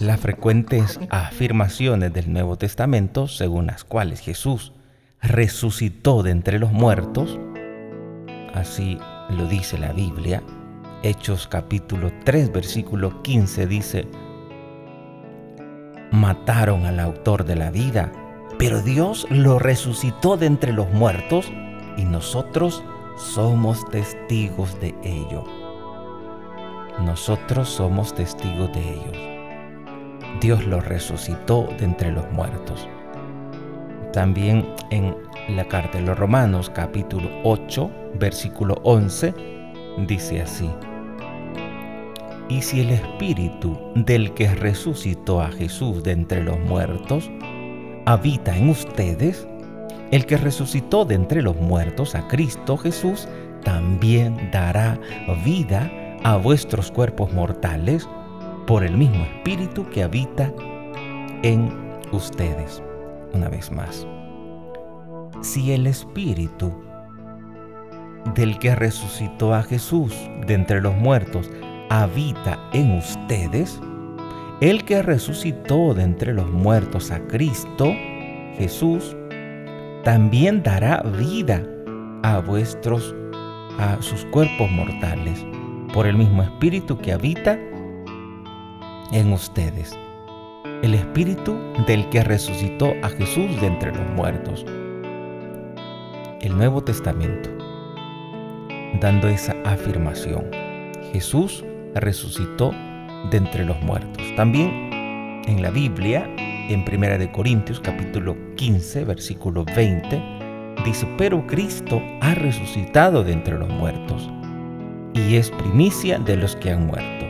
Las frecuentes afirmaciones del Nuevo Testamento, según las cuales Jesús resucitó de entre los muertos, así lo dice la Biblia, Hechos capítulo 3 versículo 15 dice, mataron al autor de la vida, pero Dios lo resucitó de entre los muertos y nosotros somos testigos de ello. Nosotros somos testigos de ellos. Dios lo resucitó de entre los muertos. También en la carta de los Romanos capítulo 8 versículo 11 dice así. Y si el Espíritu del que resucitó a Jesús de entre los muertos habita en ustedes, el que resucitó de entre los muertos a Cristo Jesús también dará vida a vuestros cuerpos mortales por el mismo Espíritu que habita en ustedes. Una vez más, si el Espíritu del que resucitó a Jesús de entre los muertos habita en ustedes, el que resucitó de entre los muertos a Cristo, Jesús, también dará vida a vuestros, a sus cuerpos mortales, por el mismo Espíritu que habita en ustedes. El Espíritu del que resucitó a Jesús de entre los muertos. El Nuevo Testamento, dando esa afirmación. Jesús resucitó de entre los muertos. También en la Biblia, en 1 de Corintios capítulo 15, versículo 20, dice, pero Cristo ha resucitado de entre los muertos y es primicia de los que han muerto.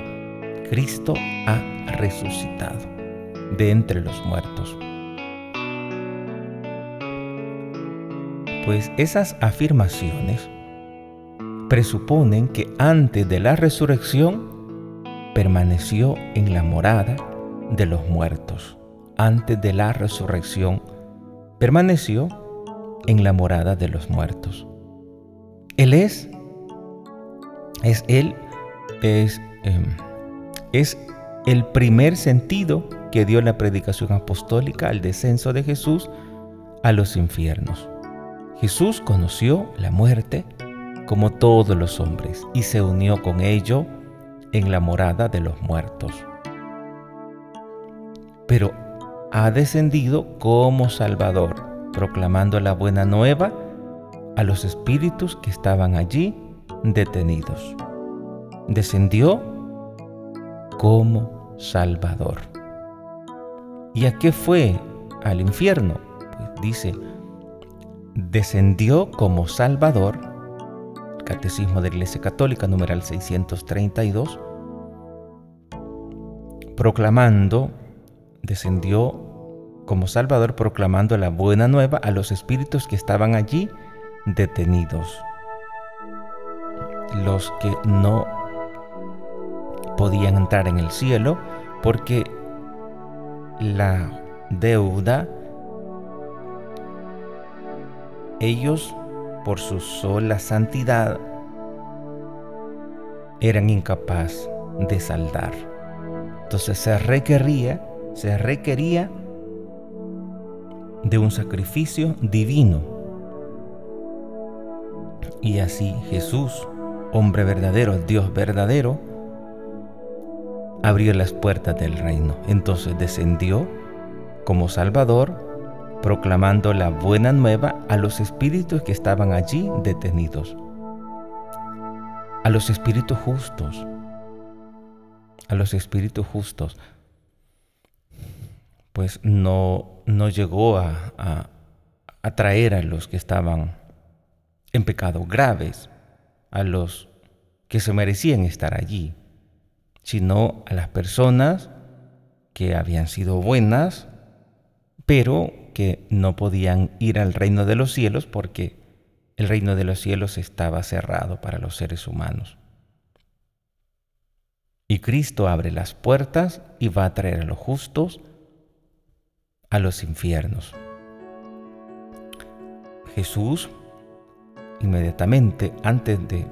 Cristo ha resucitado de entre los muertos. Pues esas afirmaciones presuponen que antes de la resurrección permaneció en la morada de los muertos. Antes de la resurrección, permaneció en la morada de los muertos. Él es, es Él, es, em, es el primer sentido que dio la predicación apostólica al descenso de Jesús a los infiernos. Jesús conoció la muerte como todos los hombres y se unió con ello en la morada de los muertos. Pero ha descendido como Salvador, proclamando la buena nueva a los espíritus que estaban allí detenidos. Descendió como Salvador. ¿Y a qué fue? Al infierno. Pues dice, descendió como Salvador Catecismo de la Iglesia Católica, numeral 632, proclamando, descendió como Salvador proclamando la buena nueva a los espíritus que estaban allí detenidos, los que no podían entrar en el cielo porque la deuda ellos por su sola santidad, eran incapaz de saldar. Entonces se requería, se requería de un sacrificio divino. Y así Jesús, hombre verdadero, Dios verdadero, abrió las puertas del reino. Entonces descendió como Salvador proclamando la buena nueva a los espíritus que estaban allí detenidos, a los espíritus justos, a los espíritus justos, pues no, no llegó a, a, a a los que estaban en pecados graves, a los que se merecían estar allí, sino a las personas que habían sido buenas, pero que no podían ir al reino de los cielos porque el reino de los cielos estaba cerrado para los seres humanos. Y Cristo abre las puertas y va a traer a los justos a los infiernos. Jesús, inmediatamente antes de,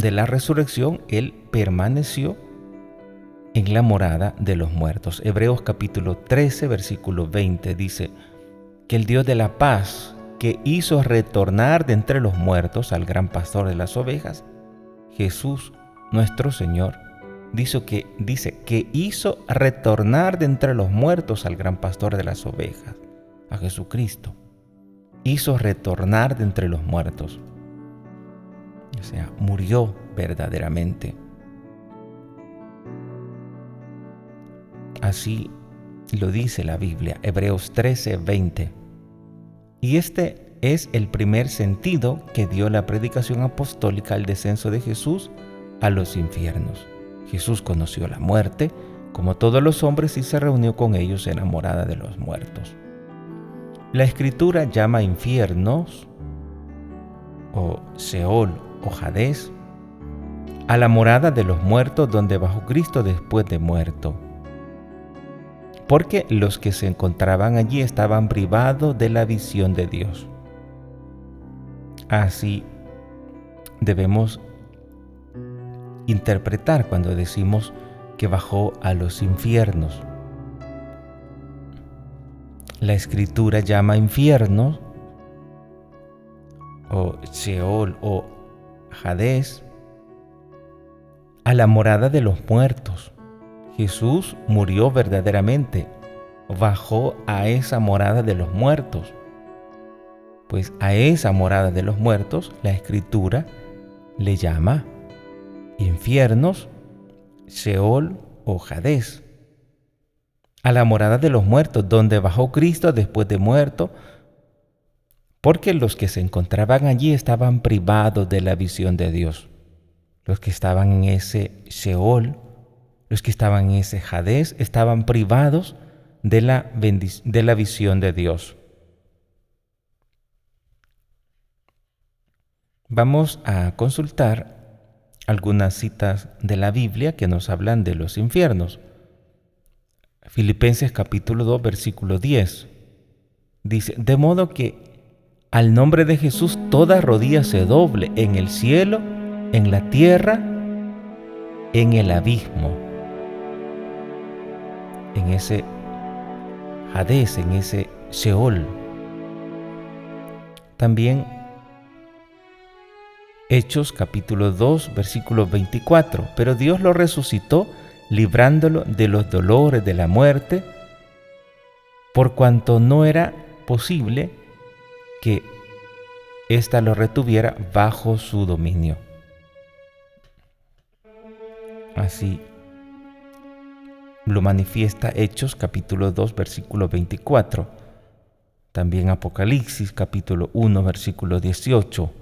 de la resurrección, Él permaneció en la morada de los muertos. Hebreos capítulo 13, versículo 20 dice que el Dios de la paz, que hizo retornar de entre los muertos al gran pastor de las ovejas, Jesús nuestro Señor, dice que, dice que hizo retornar de entre los muertos al gran pastor de las ovejas, a Jesucristo. Hizo retornar de entre los muertos. O sea, murió verdaderamente. Así lo dice la Biblia, Hebreos 13, 20. Y este es el primer sentido que dio la predicación apostólica al descenso de Jesús a los infiernos. Jesús conoció la muerte, como todos los hombres, y se reunió con ellos en la morada de los muertos. La escritura llama infiernos, o Seol o a la morada de los muertos donde bajó Cristo después de muerto porque los que se encontraban allí estaban privados de la visión de Dios. Así debemos interpretar cuando decimos que bajó a los infiernos. La escritura llama infierno o Sheol o Hades a la morada de los muertos. Jesús murió verdaderamente, bajó a esa morada de los muertos. Pues a esa morada de los muertos la escritura le llama infiernos, Seol o Hades. A la morada de los muertos, donde bajó Cristo después de muerto, porque los que se encontraban allí estaban privados de la visión de Dios. Los que estaban en ese Seol los que estaban en ese Hades estaban privados de la, de la visión de Dios. Vamos a consultar algunas citas de la Biblia que nos hablan de los infiernos. Filipenses capítulo 2, versículo 10. Dice, de modo que al nombre de Jesús toda rodilla se doble en el cielo, en la tierra, en el abismo en ese Hades, en ese Sheol. También Hechos capítulo 2, versículo 24. Pero Dios lo resucitó librándolo de los dolores de la muerte, por cuanto no era posible que ésta lo retuviera bajo su dominio. Así lo manifiesta Hechos capítulo 2 versículo 24. También Apocalipsis capítulo 1 versículo 18.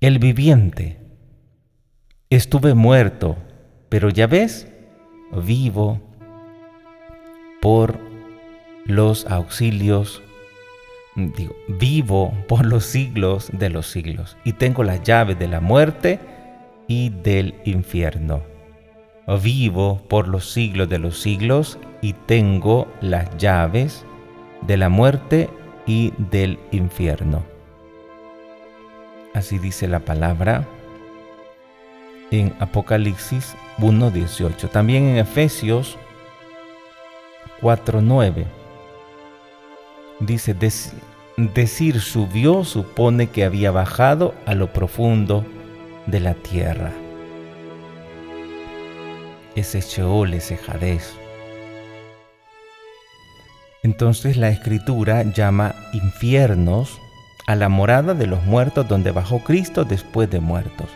El viviente. Estuve muerto, pero ya ves, vivo por los auxilios, vivo por los siglos de los siglos y tengo las llaves de la muerte y del infierno vivo por los siglos de los siglos y tengo las llaves de la muerte y del infierno. Así dice la palabra en Apocalipsis 1.18. También en Efesios 4.9. Dice, decir subió supone que había bajado a lo profundo de la tierra ese Sheol, ese Hades. Entonces la escritura llama infiernos a la morada de los muertos donde bajó Cristo después de muertos.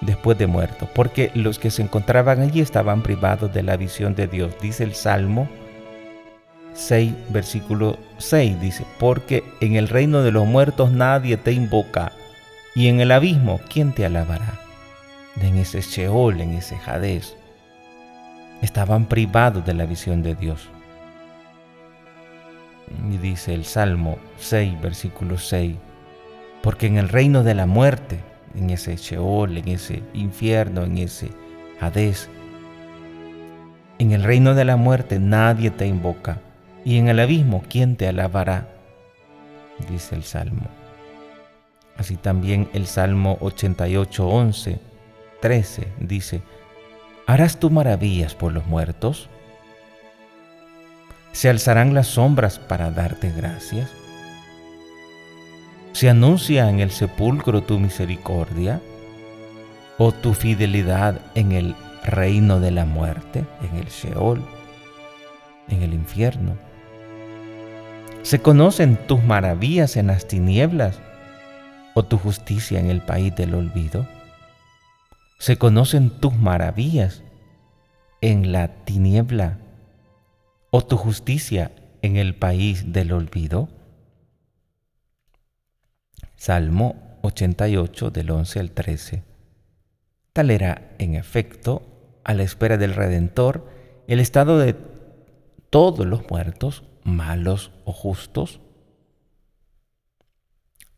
Después de muertos, porque los que se encontraban allí estaban privados de la visión de Dios. Dice el Salmo 6, versículo 6, dice, porque en el reino de los muertos nadie te invoca, y en el abismo, ¿quién te alabará? En ese Sheol, en ese Hades estaban privados de la visión de Dios. Y dice el Salmo 6, versículo 6, porque en el reino de la muerte, en ese Sheol, en ese infierno, en ese Hades, en el reino de la muerte nadie te invoca, y en el abismo, ¿quién te alabará? Dice el Salmo. Así también el Salmo 88, 11, 13 dice, ¿harás tú maravillas por los muertos? ¿Se alzarán las sombras para darte gracias? ¿Se anuncia en el sepulcro tu misericordia o tu fidelidad en el reino de la muerte, en el Sheol, en el infierno? ¿Se conocen tus maravillas en las tinieblas o tu justicia en el país del olvido? ¿Se conocen tus maravillas en la tiniebla o tu justicia en el país del olvido? Salmo 88 del 11 al 13. Tal era, en efecto, a la espera del Redentor, el estado de todos los muertos, malos o justos,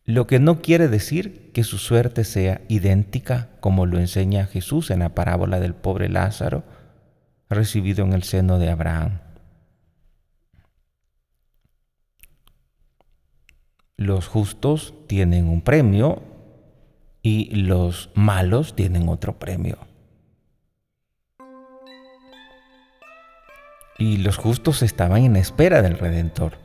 lo que no quiere decir que su suerte sea idéntica como lo enseña Jesús en la parábola del pobre Lázaro recibido en el seno de Abraham. Los justos tienen un premio y los malos tienen otro premio. Y los justos estaban en espera del Redentor.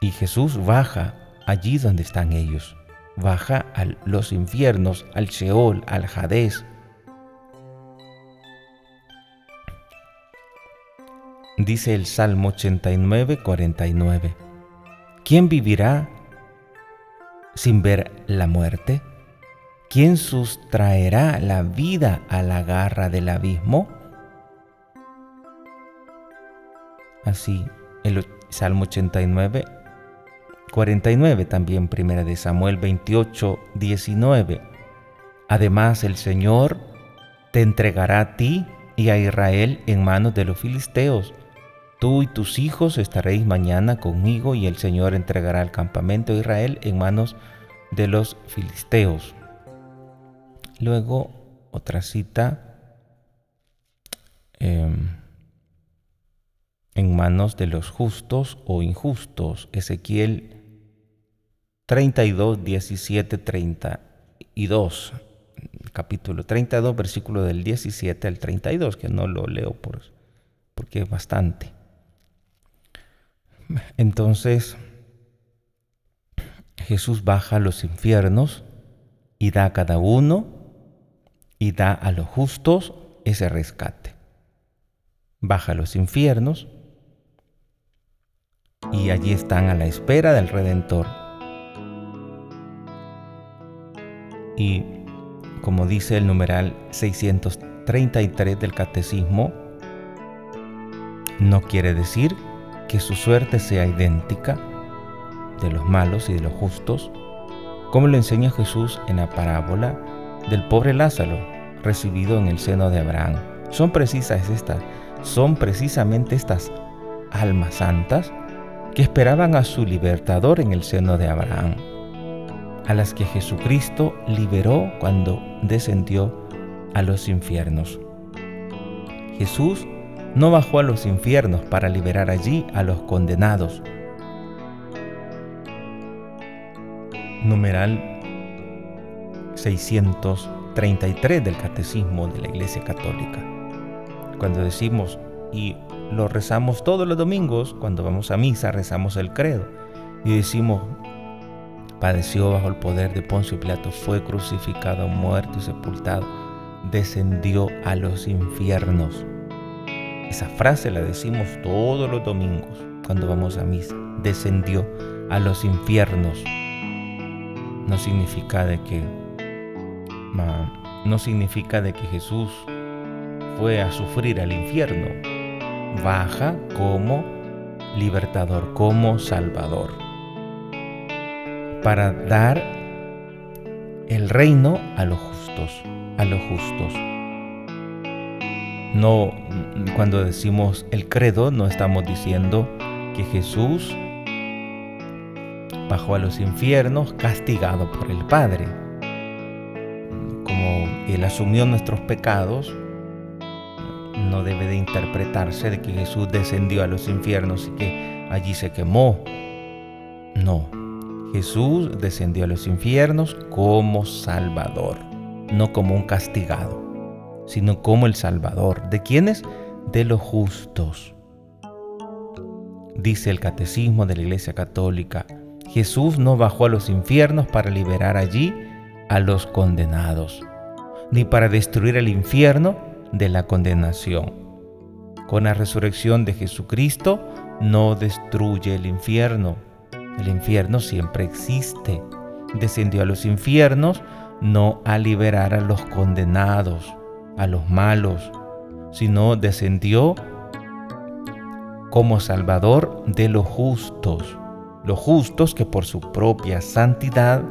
Y Jesús baja allí donde están ellos. Baja a los infiernos, al Sheol, al Hades. Dice el Salmo 89, 49. ¿Quién vivirá sin ver la muerte? ¿Quién sustraerá la vida a la garra del abismo? Así, el Salmo 89, 49 también, primera de Samuel 28, 19. Además, el Señor te entregará a ti y a Israel en manos de los filisteos Tú y tus hijos estaréis mañana conmigo y el Señor entregará el campamento de Israel en manos de los filisteos. Luego, otra cita. Em, en manos de los justos o injustos. Ezequiel 32, 17, 32. Capítulo 32, versículo del 17 al 32, que no lo leo por, porque es bastante. Entonces Jesús baja a los infiernos y da a cada uno y da a los justos ese rescate. Baja a los infiernos y allí están a la espera del Redentor. Y como dice el numeral 633 del Catecismo, no quiere decir que su suerte sea idéntica de los malos y de los justos, como lo enseña Jesús en la parábola del pobre Lázaro recibido en el seno de Abraham. Son precisas estas, son precisamente estas almas santas que esperaban a su libertador en el seno de Abraham, a las que Jesucristo liberó cuando descendió a los infiernos. Jesús no bajó a los infiernos para liberar allí a los condenados. Numeral 633 del Catecismo de la Iglesia Católica. Cuando decimos y lo rezamos todos los domingos, cuando vamos a misa rezamos el credo y decimos, padeció bajo el poder de Poncio Pilato, fue crucificado, muerto y sepultado, descendió a los infiernos esa frase la decimos todos los domingos cuando vamos a misa. Descendió a los infiernos. No significa de que no significa de que Jesús fue a sufrir al infierno. Baja como libertador, como salvador. Para dar el reino a los justos, a los justos. No, cuando decimos el credo, no estamos diciendo que Jesús bajó a los infiernos castigado por el Padre. Como Él asumió nuestros pecados, no debe de interpretarse de que Jesús descendió a los infiernos y que allí se quemó. No, Jesús descendió a los infiernos como Salvador, no como un castigado, sino como el Salvador. ¿De quiénes? De los justos. Dice el Catecismo de la Iglesia Católica, Jesús no bajó a los infiernos para liberar allí a los condenados, ni para destruir el infierno de la condenación. Con la resurrección de Jesucristo no destruye el infierno. El infierno siempre existe. Descendió a los infiernos no a liberar a los condenados, a los malos, sino descendió como Salvador de los justos, los justos que por su propia santidad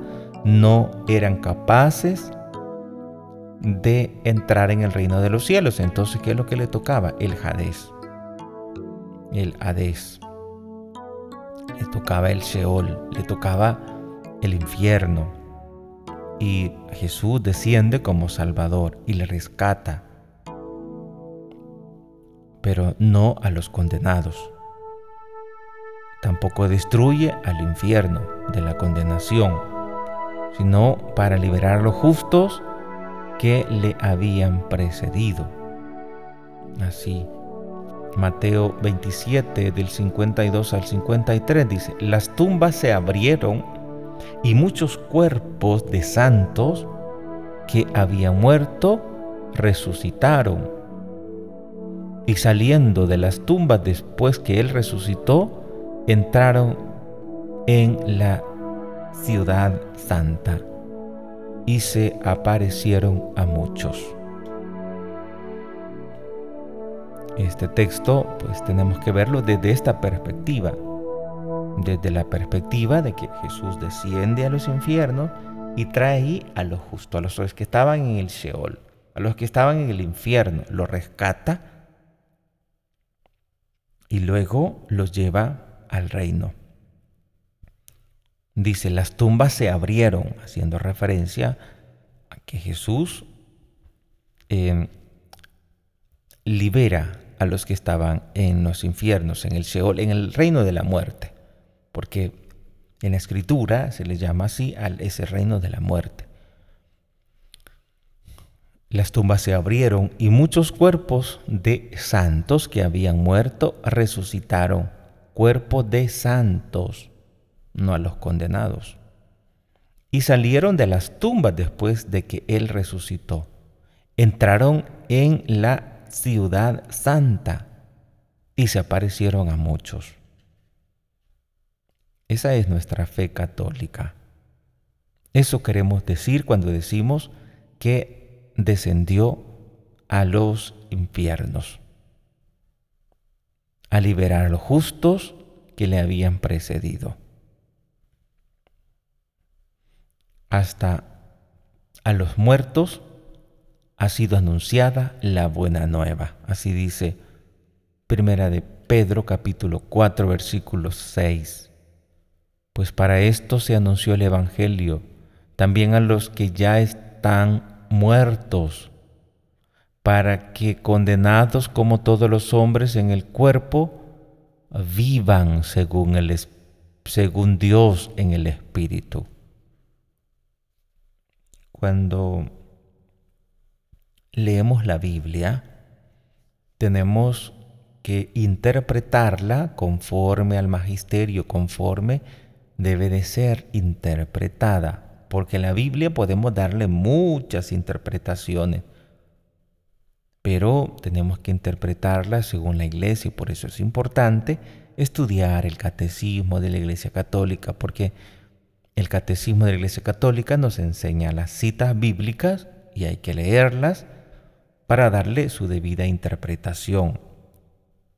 no eran capaces de entrar en el reino de los cielos. Entonces, ¿qué es lo que le tocaba? El Hades. El Hades. Le tocaba el Sheol, le tocaba el infierno. Y Jesús desciende como Salvador y le rescata, pero no a los condenados. Tampoco destruye al infierno de la condenación, sino para liberar a los justos que le habían precedido. Así, Mateo 27 del 52 al 53 dice, las tumbas se abrieron y muchos cuerpos de santos que habían muerto resucitaron. Y saliendo de las tumbas después que él resucitó, entraron en la ciudad santa y se aparecieron a muchos. Este texto pues tenemos que verlo desde esta perspectiva, desde la perspectiva de que Jesús desciende a los infiernos y trae a los justos, a los que estaban en el Sheol, a los que estaban en el infierno, los rescata y luego los lleva al reino. Dice, las tumbas se abrieron, haciendo referencia a que Jesús em, libera a los que estaban en los infiernos, en el Sheol, en el reino de la muerte, porque en la escritura se le llama así a ese reino de la muerte. Las tumbas se abrieron y muchos cuerpos de santos que habían muerto resucitaron, cuerpos de santos no a los condenados. Y salieron de las tumbas después de que Él resucitó. Entraron en la ciudad santa y se aparecieron a muchos. Esa es nuestra fe católica. Eso queremos decir cuando decimos que descendió a los infiernos, a liberar a los justos que le habían precedido. Hasta a los muertos ha sido anunciada la buena nueva. Así dice Primera de Pedro capítulo 4 versículo 6. Pues para esto se anunció el Evangelio también a los que ya están muertos, para que condenados como todos los hombres en el cuerpo, vivan según, el, según Dios en el Espíritu cuando leemos la Biblia, tenemos que interpretarla conforme al magisterio, conforme debe de ser interpretada, porque la Biblia podemos darle muchas interpretaciones, pero tenemos que interpretarla según la iglesia y por eso es importante estudiar el catecismo de la iglesia católica, porque el catecismo de la Iglesia Católica nos enseña las citas bíblicas y hay que leerlas para darle su debida interpretación.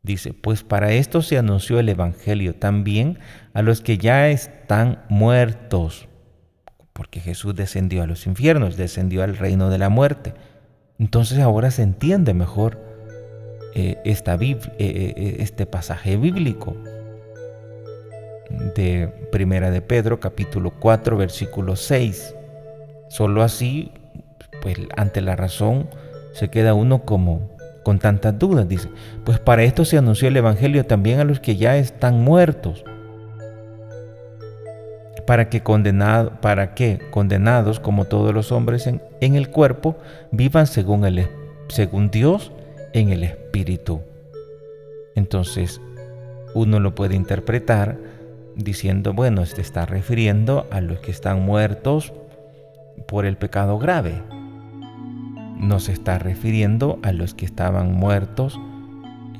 Dice, pues para esto se anunció el Evangelio también a los que ya están muertos, porque Jesús descendió a los infiernos, descendió al reino de la muerte. Entonces ahora se entiende mejor eh, esta, eh, eh, este pasaje bíblico de Primera de Pedro, capítulo 4, versículo 6. Solo así, pues ante la razón, se queda uno como con tantas dudas. Dice, pues para esto se anunció el Evangelio también a los que ya están muertos, para que, condenado, para que condenados como todos los hombres en, en el cuerpo, vivan según, el, según Dios en el Espíritu. Entonces, uno lo puede interpretar diciendo, bueno, este está refiriendo a los que están muertos por el pecado grave. No se está refiriendo a los que estaban muertos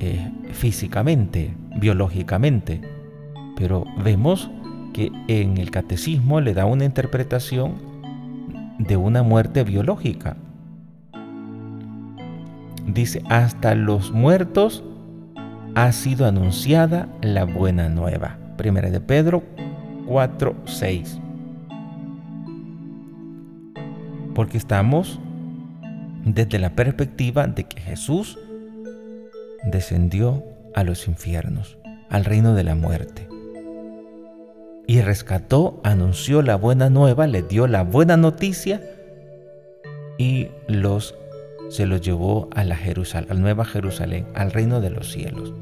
eh, físicamente, biológicamente. Pero vemos que en el catecismo le da una interpretación de una muerte biológica. Dice, hasta los muertos ha sido anunciada la buena nueva. Primera de Pedro 4, 6. Porque estamos desde la perspectiva de que Jesús descendió a los infiernos, al reino de la muerte. Y rescató, anunció la buena nueva, le dio la buena noticia y los se los llevó a la Jerusalén, a Nueva Jerusalén, al reino de los cielos.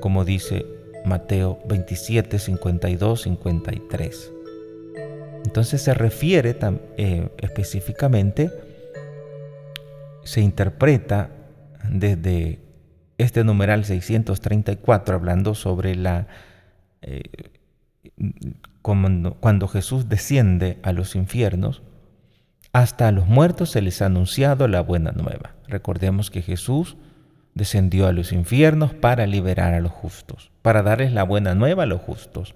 Como dice Mateo 27, 52, 53. Entonces se refiere eh, específicamente, se interpreta desde este numeral 634, hablando sobre la... Eh, cuando, cuando Jesús desciende a los infiernos, hasta a los muertos se les ha anunciado la buena nueva. Recordemos que Jesús descendió a los infiernos para liberar a los justos, para darles la buena nueva a los justos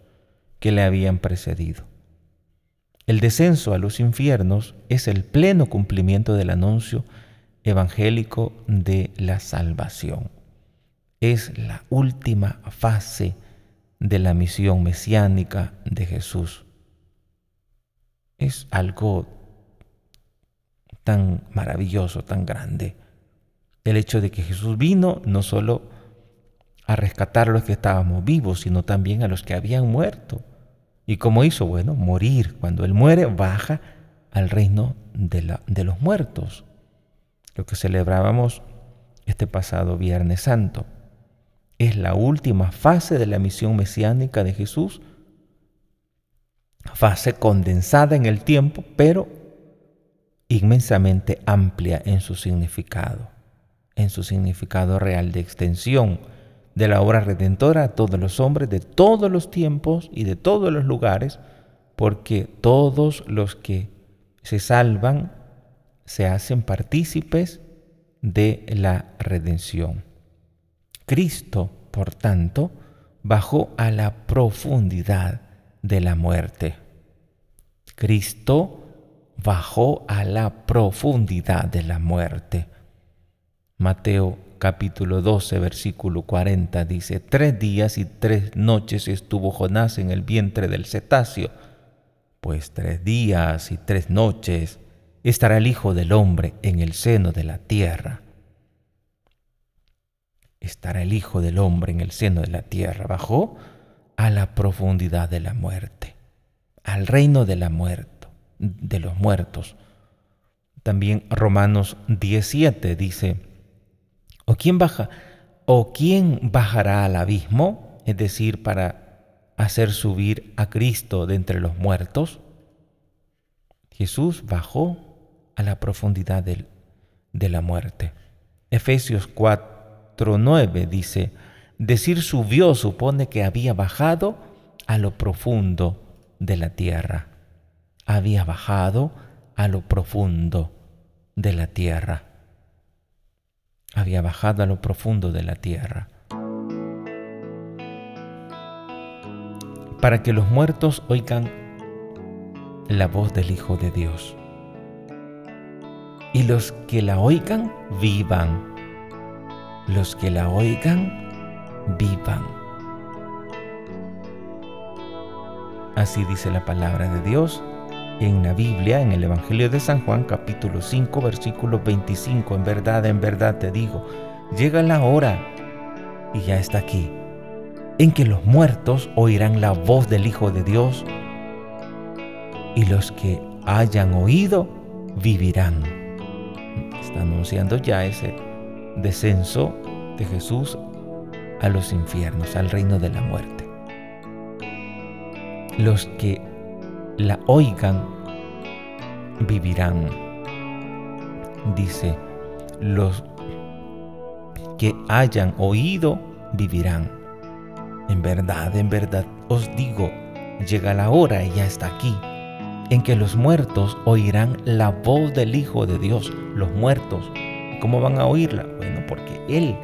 que le habían precedido. El descenso a los infiernos es el pleno cumplimiento del anuncio evangélico de la salvación. Es la última fase de la misión mesiánica de Jesús. Es algo tan maravilloso, tan grande el hecho de que Jesús vino no solo a rescatar a los que estábamos vivos, sino también a los que habían muerto. ¿Y cómo hizo? Bueno, morir. Cuando Él muere, baja al reino de, de los muertos. Lo que celebrábamos este pasado Viernes Santo. Es la última fase de la misión mesiánica de Jesús, fase condensada en el tiempo, pero inmensamente amplia en su significado en su significado real de extensión de la obra redentora a todos los hombres de todos los tiempos y de todos los lugares, porque todos los que se salvan se hacen partícipes de la redención. Cristo, por tanto, bajó a la profundidad de la muerte. Cristo bajó a la profundidad de la muerte. Mateo capítulo 12, versículo 40 dice, tres días y tres noches estuvo Jonás en el vientre del cetáceo, pues tres días y tres noches estará el Hijo del Hombre en el seno de la tierra. Estará el Hijo del Hombre en el seno de la tierra. Bajó a la profundidad de la muerte, al reino de la muerte, de los muertos. También Romanos 17 dice, ¿O quién baja? ¿O quién bajará al abismo? Es decir, para hacer subir a Cristo de entre los muertos. Jesús bajó a la profundidad de la muerte. Efesios 4:9 dice, decir subió supone que había bajado a lo profundo de la tierra. Había bajado a lo profundo de la tierra había bajado a lo profundo de la tierra. Para que los muertos oigan la voz del Hijo de Dios. Y los que la oigan, vivan. Los que la oigan, vivan. Así dice la palabra de Dios en la Biblia, en el Evangelio de San Juan capítulo 5 versículo 25, en verdad, en verdad te digo, llega la hora, y ya está aquí, en que los muertos oirán la voz del Hijo de Dios, y los que hayan oído vivirán. Está anunciando ya ese descenso de Jesús a los infiernos, al reino de la muerte. los que la oigan vivirán. Dice, los que hayan oído vivirán. En verdad, en verdad os digo, llega la hora y ya está aquí, en que los muertos oirán la voz del Hijo de Dios. Los muertos, ¿cómo van a oírla? Bueno, porque Él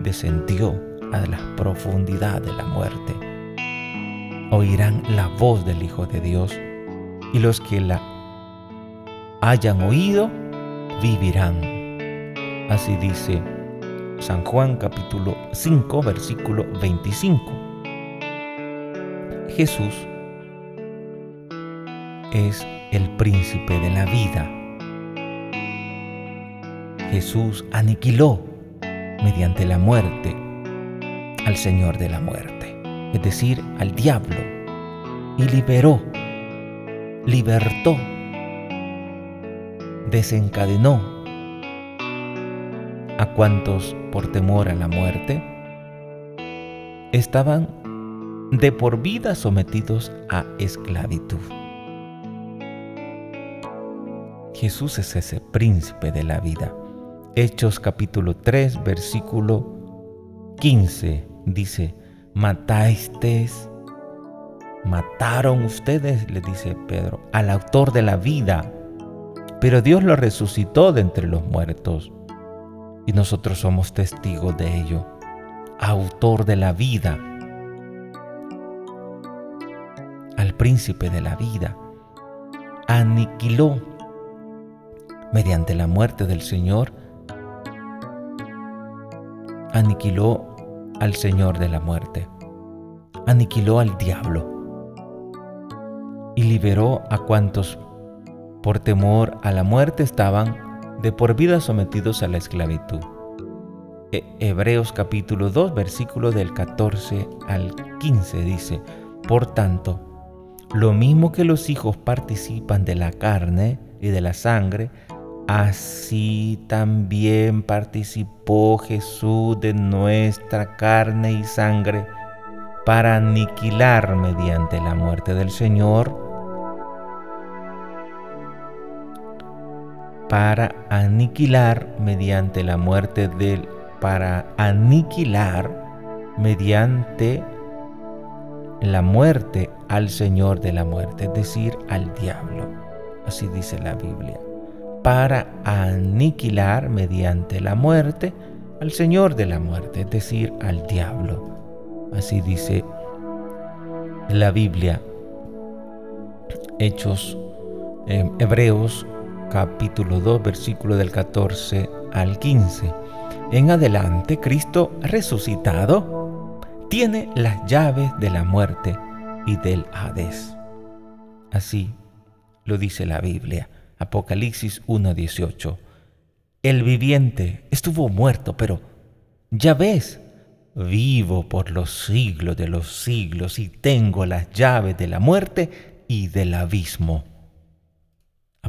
descendió a las profundidades de la muerte. Oirán la voz del Hijo de Dios y los que la hayan oído vivirán. Así dice San Juan capítulo 5 versículo 25. Jesús es el príncipe de la vida. Jesús aniquiló mediante la muerte al Señor de la muerte, es decir, al diablo, y liberó, libertó, desencadenó a cuantos por temor a la muerte estaban de por vida sometidos a esclavitud. Jesús es ese príncipe de la vida. Hechos capítulo 3, versículo 15 dice, matasteis, mataron ustedes, le dice Pedro, al autor de la vida, pero Dios lo resucitó de entre los muertos. Y nosotros somos testigos de ello. Autor de la vida, al príncipe de la vida, aniquiló. Mediante la muerte del Señor, aniquiló al Señor de la muerte, aniquiló al diablo y liberó a cuantos por temor a la muerte estaban de por vida sometidos a la esclavitud. E, Hebreos capítulo 2 versículo del 14 al 15 dice, Por tanto, lo mismo que los hijos participan de la carne y de la sangre, Así también participó Jesús de nuestra carne y sangre para aniquilar mediante la muerte del Señor, para aniquilar mediante la muerte del, para aniquilar mediante la muerte al Señor de la muerte, es decir, al diablo. Así dice la Biblia para aniquilar mediante la muerte al Señor de la muerte, es decir, al diablo. Así dice la Biblia. Hechos eh, Hebreos capítulo 2 versículo del 14 al 15. En adelante Cristo resucitado tiene las llaves de la muerte y del Hades. Así lo dice la Biblia. Apocalipsis 1.18. El viviente estuvo muerto, pero ya ves, vivo por los siglos de los siglos y tengo las llaves de la muerte y del abismo.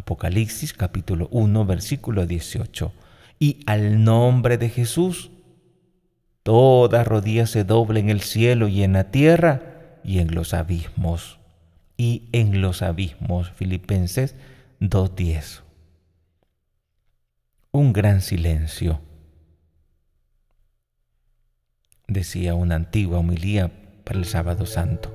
Apocalipsis capítulo 1 versículo 18. Y al nombre de Jesús, toda rodilla se doble en el cielo y en la tierra y en los abismos. Y en los abismos, Filipenses 2.10. Un gran silencio, decía una antigua homilía para el sábado santo.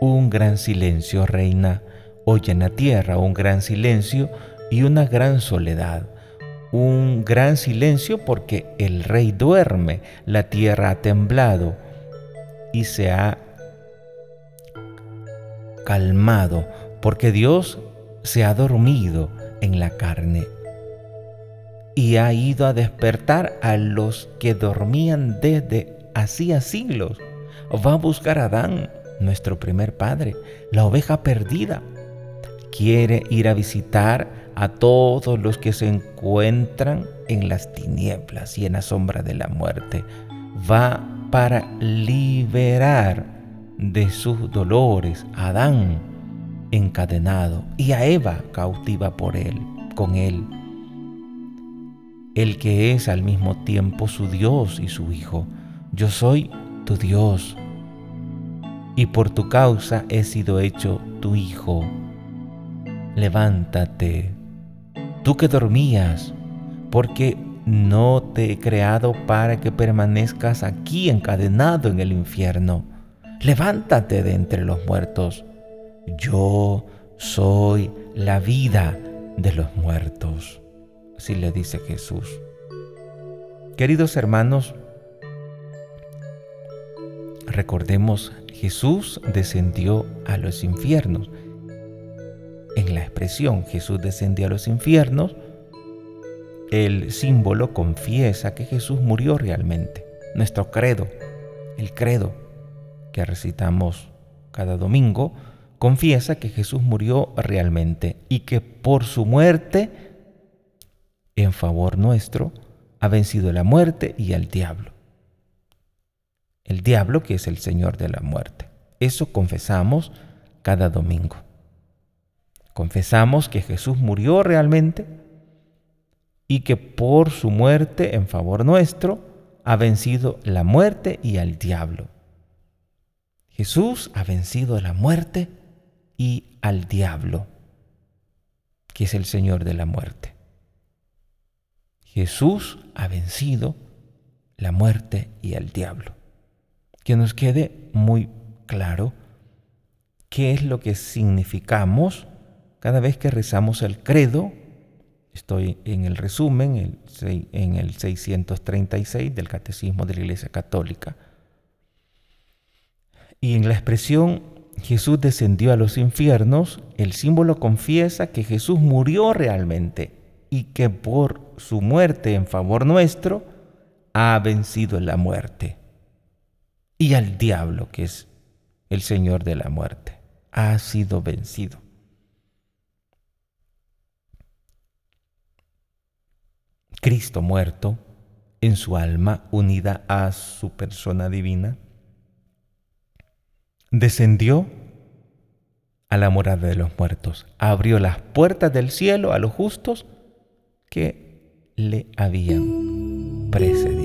Un gran silencio reina hoy en la tierra, un gran silencio y una gran soledad. Un gran silencio porque el rey duerme, la tierra ha temblado y se ha calmado, porque Dios se ha dormido en la carne y ha ido a despertar a los que dormían desde hacía siglos. Va a buscar a Adán, nuestro primer padre, la oveja perdida. Quiere ir a visitar a todos los que se encuentran en las tinieblas y en la sombra de la muerte. Va para liberar de sus dolores a Adán encadenado y a Eva cautiva por él, con él. El que es al mismo tiempo su Dios y su Hijo. Yo soy tu Dios. y por tu causa he sido hecho tu hijo. Levántate, tú que dormías, porque no te he creado para que permanezcas aquí encadenado en el infierno. Levántate de entre los muertos. Yo soy la vida de los muertos. Así le dice Jesús. Queridos hermanos, recordemos, Jesús descendió a los infiernos. En la expresión Jesús descendió a los infiernos, el símbolo confiesa que Jesús murió realmente. Nuestro credo, el credo que recitamos cada domingo, confiesa que Jesús murió realmente y que por su muerte en favor nuestro ha vencido la muerte y al diablo. El diablo que es el Señor de la muerte. Eso confesamos cada domingo. Confesamos que Jesús murió realmente y que por su muerte en favor nuestro ha vencido la muerte y al diablo. Jesús ha vencido la muerte y al diablo, que es el Señor de la muerte. Jesús ha vencido la muerte y al diablo. Que nos quede muy claro qué es lo que significamos cada vez que rezamos el credo Estoy en el resumen, en el 636 del Catecismo de la Iglesia Católica. Y en la expresión Jesús descendió a los infiernos, el símbolo confiesa que Jesús murió realmente y que por su muerte en favor nuestro ha vencido la muerte. Y al diablo, que es el Señor de la muerte, ha sido vencido. Cristo muerto en su alma unida a su persona divina, descendió a la morada de los muertos, abrió las puertas del cielo a los justos que le habían precedido.